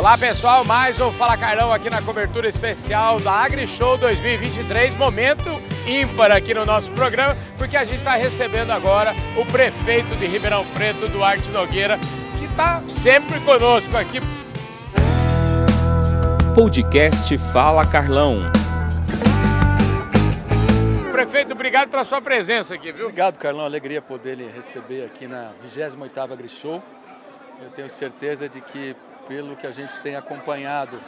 Olá pessoal, mais um Fala Carlão aqui na cobertura especial da AgriShow 2023, momento ímpar aqui no nosso programa, porque a gente está recebendo agora o prefeito de Ribeirão Preto, Duarte Nogueira, que está sempre conosco aqui. Podcast Fala Carlão. Prefeito, obrigado pela sua presença aqui, viu? Obrigado, Carlão. Alegria poder lhe receber aqui na 28ª AgriShow. Eu tenho certeza de que pelo que a gente tem acompanhado,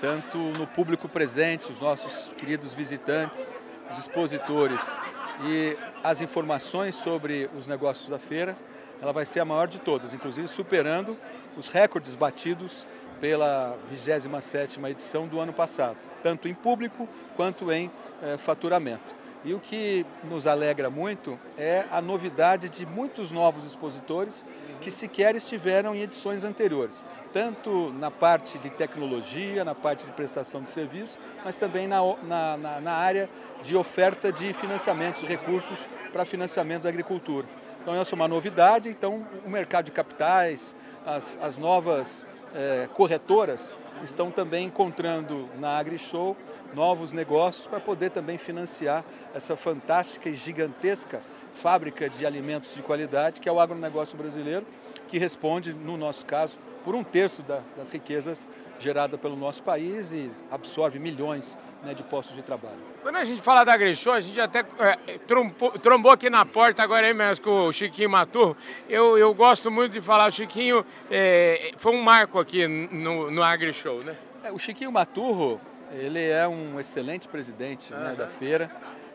tanto no público presente, os nossos queridos visitantes, os expositores e as informações sobre os negócios da feira, ela vai ser a maior de todas, inclusive superando os recordes batidos pela 27ª edição do ano passado, tanto em público quanto em eh, faturamento. E o que nos alegra muito é a novidade de muitos novos expositores que sequer estiveram em edições anteriores, tanto na parte de tecnologia, na parte de prestação de serviços, mas também na, na, na área de oferta de financiamentos, recursos para financiamento da agricultura. Então essa é uma novidade, então o mercado de capitais, as, as novas é, corretoras estão também encontrando na AgriShow novos negócios para poder também financiar essa fantástica e gigantesca fábrica de alimentos de qualidade que é o agronegócio brasileiro, que responde, no nosso caso, por um terço da, das riquezas geradas pelo nosso país e absorve milhões né, de postos de trabalho. Quando a gente fala da AgriShow, a gente até é, trombou, trombou, aqui na porta agora aí mesmo com o Chiquinho Maturro. Eu, eu gosto muito de falar, o Chiquinho é, foi um marco aqui no, no AgriShow, né? É, o Chiquinho Maturro, ele é um excelente presidente uhum. né, da feira.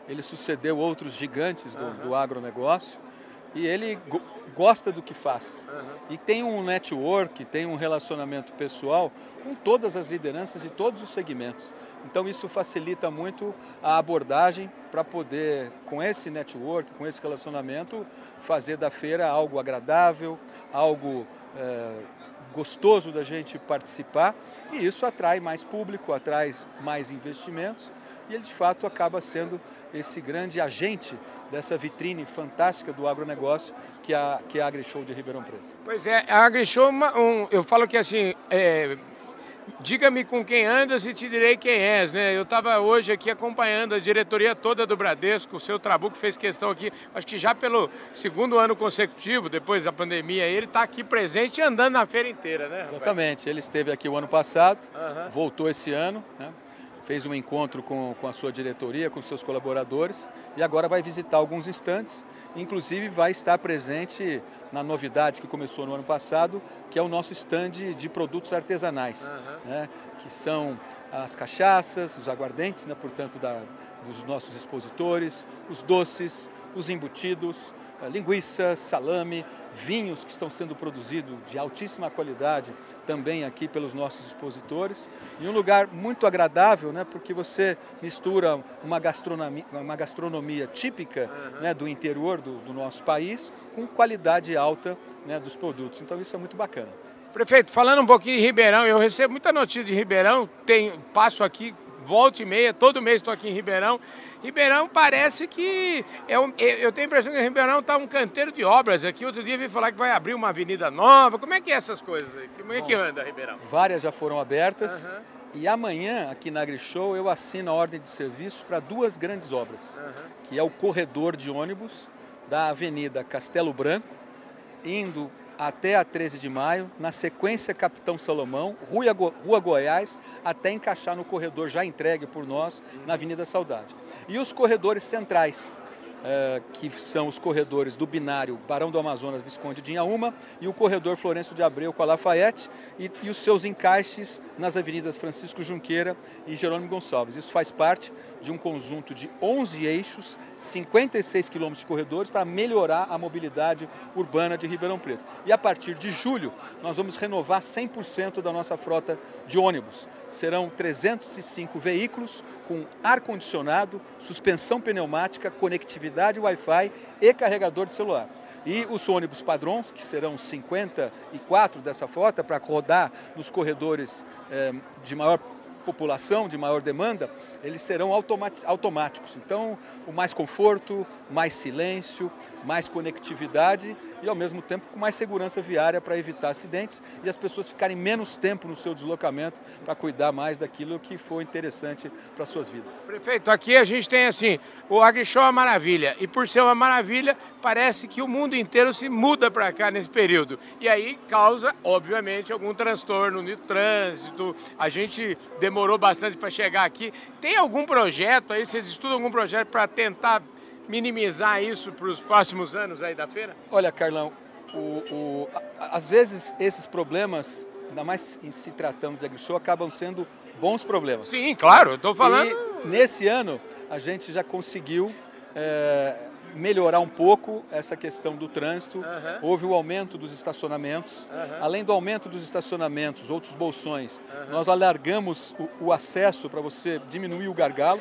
Ele sucedeu outros gigantes do, uhum. do agronegócio e ele gosta do que faz. Uhum. E tem um network, tem um relacionamento pessoal com todas as lideranças e todos os segmentos. Então isso facilita muito a abordagem para poder, com esse network, com esse relacionamento, fazer da feira algo agradável, algo é, gostoso da gente participar. E isso atrai mais público, atrai mais investimentos e ele de fato acaba sendo esse grande agente dessa vitrine fantástica do agronegócio que é a, que é a AgriShow de Ribeirão Preto. Pois é, a AgriShow, um, eu falo que assim, é, diga-me com quem andas e te direi quem és, né? Eu estava hoje aqui acompanhando a diretoria toda do Bradesco, o seu Trabuco fez questão aqui, acho que já pelo segundo ano consecutivo, depois da pandemia, ele está aqui presente e andando na feira inteira, né? Rapaz? Exatamente, ele esteve aqui o ano passado, uhum. voltou esse ano, né? Fez um encontro com, com a sua diretoria, com seus colaboradores e agora vai visitar alguns instantes, inclusive vai estar presente na novidade que começou no ano passado, que é o nosso stand de produtos artesanais, uhum. né, que são as cachaças, os aguardentes, né, portanto, da, dos nossos expositores, os doces, os embutidos, linguiça, salame, vinhos que estão sendo produzidos de altíssima qualidade também aqui pelos nossos expositores. E um lugar muito agradável, né, porque você mistura uma gastronomia, uma gastronomia típica uhum. né, do interior do, do, nosso país com qualidade alta né, dos produtos. Então isso é muito bacana. Prefeito, falando um pouquinho de Ribeirão, eu recebo muita notícia de Ribeirão, tenho, passo aqui, volta e meia, todo mês estou aqui em Ribeirão Ribeirão parece que. É um, eu tenho a impressão que Ribeirão está um canteiro de obras aqui. Outro dia vi falar que vai abrir uma avenida nova. Como é que é essas coisas? Como é Bom, que anda, Ribeirão? Várias já foram abertas. Uhum. E amanhã, aqui na AgriShow, eu assino a ordem de serviço para duas grandes obras, uhum. que é o corredor de ônibus da Avenida Castelo Branco, indo até a 13 de maio, na sequência Capitão Salomão, Rua, Rua Goiás, até encaixar no corredor já entregue por nós na Avenida Saudade. E os corredores centrais, Uh, que são os corredores do binário Barão do Amazonas Visconde de Inhaúma e o corredor Florenço de Abreu com a Lafayette e, e, os seus encaixes nas avenidas Francisco Junqueira e Jerônimo Gonçalves. Isso faz parte de um conjunto de 11 eixos, 56 quilômetros de corredores para melhorar a mobilidade urbana de Ribeirão Preto. E a partir de julho, nós vamos renovar 100% da nossa frota de ônibus. Serão 305 veículos com ar-condicionado, suspensão pneumática, conectividade Wi-Fi e carregador de celular. E os ônibus padrões, que serão 54 dessa frota, para rodar nos corredores eh, de maior população, de maior demanda, eles serão automáticos. Então, o mais conforto, mais silêncio, mais conectividade e, ao mesmo tempo, com mais segurança viária para evitar acidentes e as pessoas ficarem menos tempo no seu deslocamento para cuidar mais daquilo que for interessante para suas vidas. Prefeito, aqui a gente tem assim, o AgriShow é uma maravilha e por ser uma maravilha, parece que o mundo inteiro se muda para cá nesse período. E aí causa, obviamente, algum transtorno no trânsito. A gente demorou bastante para chegar aqui. Tem algum projeto aí, vocês estudam algum projeto para tentar minimizar isso para os próximos anos aí da feira? Olha, Carlão, o, o, às vezes esses problemas, ainda mais em se tratando de agrishow, acabam sendo bons problemas. Sim, claro, estou falando. E nesse ano a gente já conseguiu é, melhorar um pouco essa questão do trânsito. Uhum. Houve o aumento dos estacionamentos. Uhum. Além do aumento dos estacionamentos, outros bolsões, uhum. nós alargamos o, o acesso para você diminuir o gargalo.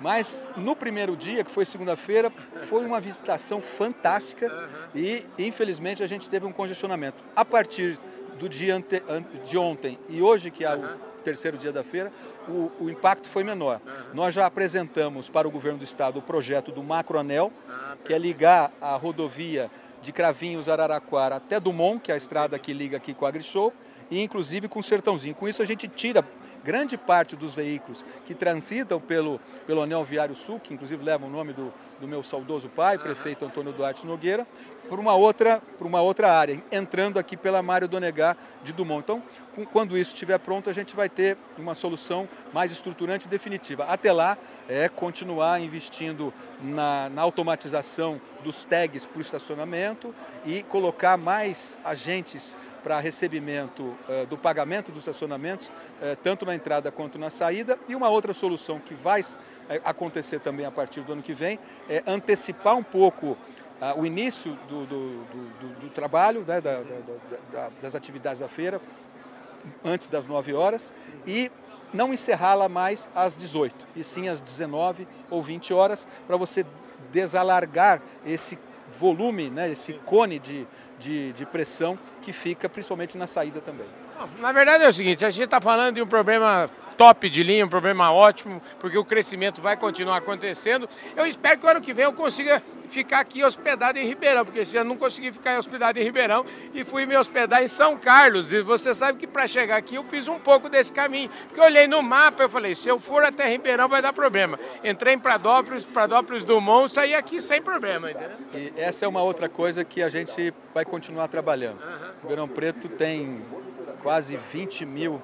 Mas no primeiro dia, que foi segunda-feira, foi uma visitação fantástica e infelizmente a gente teve um congestionamento. A partir do dia ante, de ontem e hoje, que é o terceiro dia da feira, o, o impacto foi menor. Uhum. Nós já apresentamos para o governo do estado o projeto do Macroanel, ah, que é ligar a rodovia de Cravinhos, Araraquara até Dumont, que é a estrada que liga aqui com a AgriShow, e inclusive com o Sertãozinho. Com isso a gente tira grande parte dos veículos que transitam pelo, pelo Anel Viário Sul, que inclusive leva o nome do, do meu saudoso pai, prefeito Antônio Duarte Nogueira, por uma outra, por uma outra área, entrando aqui pela Mário Donegar de Dumont. Então, com, quando isso estiver pronto, a gente vai ter uma solução mais estruturante e definitiva. Até lá, é continuar investindo na, na automatização dos tags para o estacionamento e colocar mais agentes para recebimento uh, do pagamento dos estacionamentos, uh, tanto na entrada quanto na saída. E uma outra solução que vai uh, acontecer também a partir do ano que vem é antecipar um pouco o início do, do, do, do trabalho, né, da, da, da, das atividades da feira, antes das 9 horas, e não encerrá-la mais às 18, e sim às 19 ou 20 horas, para você desalargar esse volume, né, esse cone de, de, de pressão que fica principalmente na saída também. Na verdade é o seguinte, a gente está falando de um problema top de linha, um problema ótimo, porque o crescimento vai continuar acontecendo. Eu espero que o ano que vem eu consiga ficar aqui hospedado em Ribeirão, porque esse ano não consegui ficar hospedado em Ribeirão e fui me hospedar em São Carlos. E você sabe que para chegar aqui eu fiz um pouco desse caminho, porque eu olhei no mapa e falei, se eu for até Ribeirão vai dar problema. Entrei em Pradópolis, Pradópolis Dumont, saí aqui sem problema, entendeu? E essa é uma outra coisa que a gente vai continuar trabalhando. Uhum. Ribeirão Preto tem quase 20 mil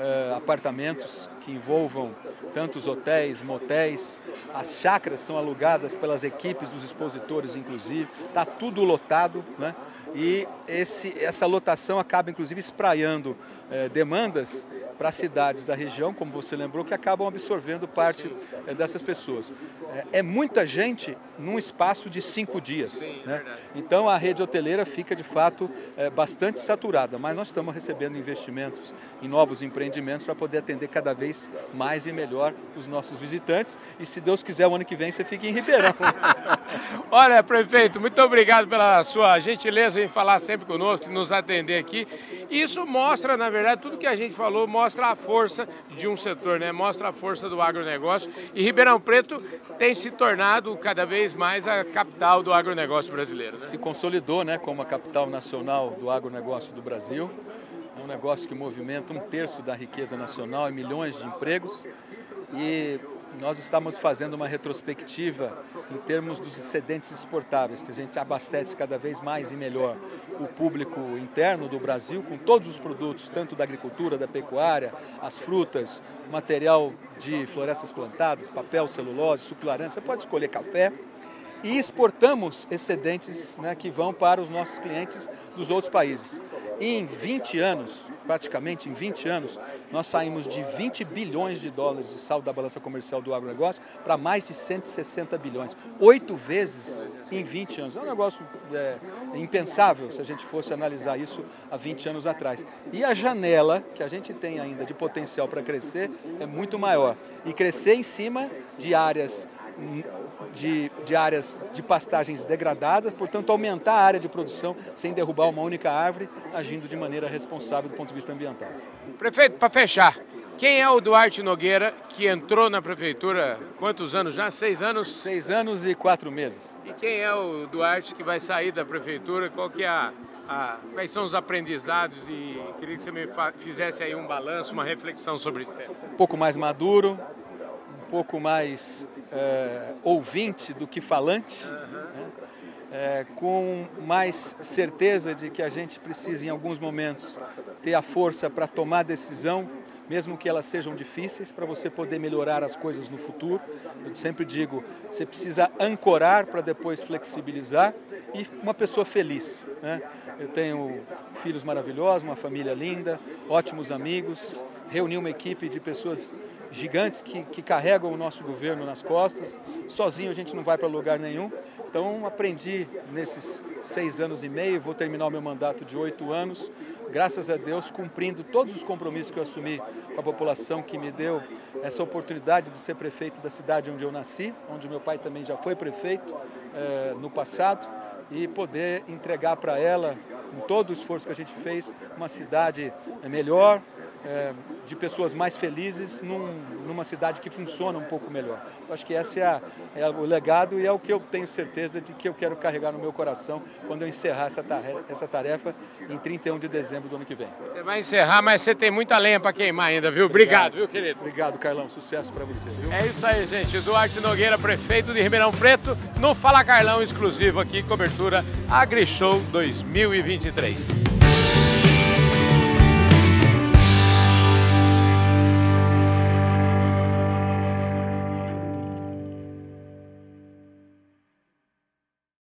uh, apartamentos que envolvam tantos hotéis, motéis. As chácaras são alugadas pelas equipes dos expositores, inclusive. Está tudo lotado, né? E esse, essa lotação acaba, inclusive, espraiando uh, demandas para cidades da região, como você lembrou, que acabam absorvendo parte é, dessas pessoas. É, é, muita gente num espaço de cinco dias. Sim, né? Então a rede hoteleira fica de fato é, bastante saturada, mas nós estamos recebendo investimentos em novos empreendimentos para poder atender cada vez mais e melhor os nossos visitantes. E se Deus quiser, o ano que vem você fica em Ribeirão. Olha, prefeito, muito obrigado pela sua gentileza em falar sempre conosco, nos atender aqui. Isso mostra, na verdade, tudo que a gente falou, mostra a força de um setor, né? mostra a força do agronegócio. E Ribeirão Preto tem se tornado cada vez mais a capital do agronegócio brasileiro. Né? Se consolidou né, como a capital nacional do agronegócio do Brasil. É um negócio que movimenta um terço da riqueza nacional e milhões de empregos. E nós estamos fazendo uma retrospectiva em termos dos excedentes exportáveis, que a gente abastece cada vez mais e melhor o público interno do Brasil com todos os produtos, tanto da agricultura, da pecuária, as frutas, material de florestas plantadas, papel, celulose, suco laranja, você pode escolher café, e exportamos excedentes né, que vão para os nossos clientes dos outros países. Em 20 anos, praticamente em 20 anos, nós saímos de 20 bilhões de dólares de saldo da balança comercial do agronegócio para mais de 160 bilhões. Oito vezes em 20 anos. É um negócio é, impensável se a gente fosse analisar isso há 20 anos atrás. E a janela que a gente tem ainda de potencial para crescer é muito maior. E crescer em cima de áreas de, de áreas de pastagens degradadas, portanto, aumentar a área de produção sem derrubar uma única árvore, agindo de maneira responsável do ponto de vista ambiental. Prefeito, para fechar, Quem é o Duarte Nogueira que entrou na prefeitura quantos anos já? Seis anos? Seis anos e quatro meses. E quem é o Duarte que vai sair da prefeitura? Qual que é a, a quais são os aprendizados? E queria que você me fizesse aí um balanço, uma reflexão sobre isso. Um pouco mais maduro, um pouco mais é, ouvinte do que falante. Uhum é, com mais certeza de que a gente precisa, em alguns momentos, ter a força para tomar decisão, mesmo que elas sejam difíceis, para você poder melhorar as coisas no futuro. Eu sempre digo, você precisa ancorar para depois flexibilizar e uma pessoa feliz. Né? Eu tenho filhos maravilhosos, uma família linda, ótimos amigos, reuni uma equipe de pessoas gigantes que, que carregam o nosso governo nas costas. Sozinho a gente não vai para lugar nenhum. Então aprendi nesses seis anos e meio, vou terminar o meu mandato de oito anos, graças a Deus, cumprindo todos os compromissos que eu assumi com a população que me deu essa oportunidade de ser prefeito da cidade onde eu nasci, onde meu pai também já foi prefeito eh, no passado, e poder entregar para ela, com todo o esforço que a gente fez, uma cidade melhor, é, de pessoas mais felizes num, numa cidade que funciona um pouco melhor. Eu acho que esse é, é, o legado e é o que eu tenho certeza de que eu quero carregar no meu coração quando eu encerrar essa tarefa, essa tarefa em 31 de dezembro do ano que vem. Você vai encerrar, mas você tem muita lenha para queimar ainda, viu? Obrigado, Obrigado, viu, querido? Obrigado, Carlão. Sucesso para você, viu? É isso aí, gente. Duarte Nogueira, prefeito de Ribeirão Preto, no Fala Carlão exclusivo aqui, cobertura AgriShow 2023.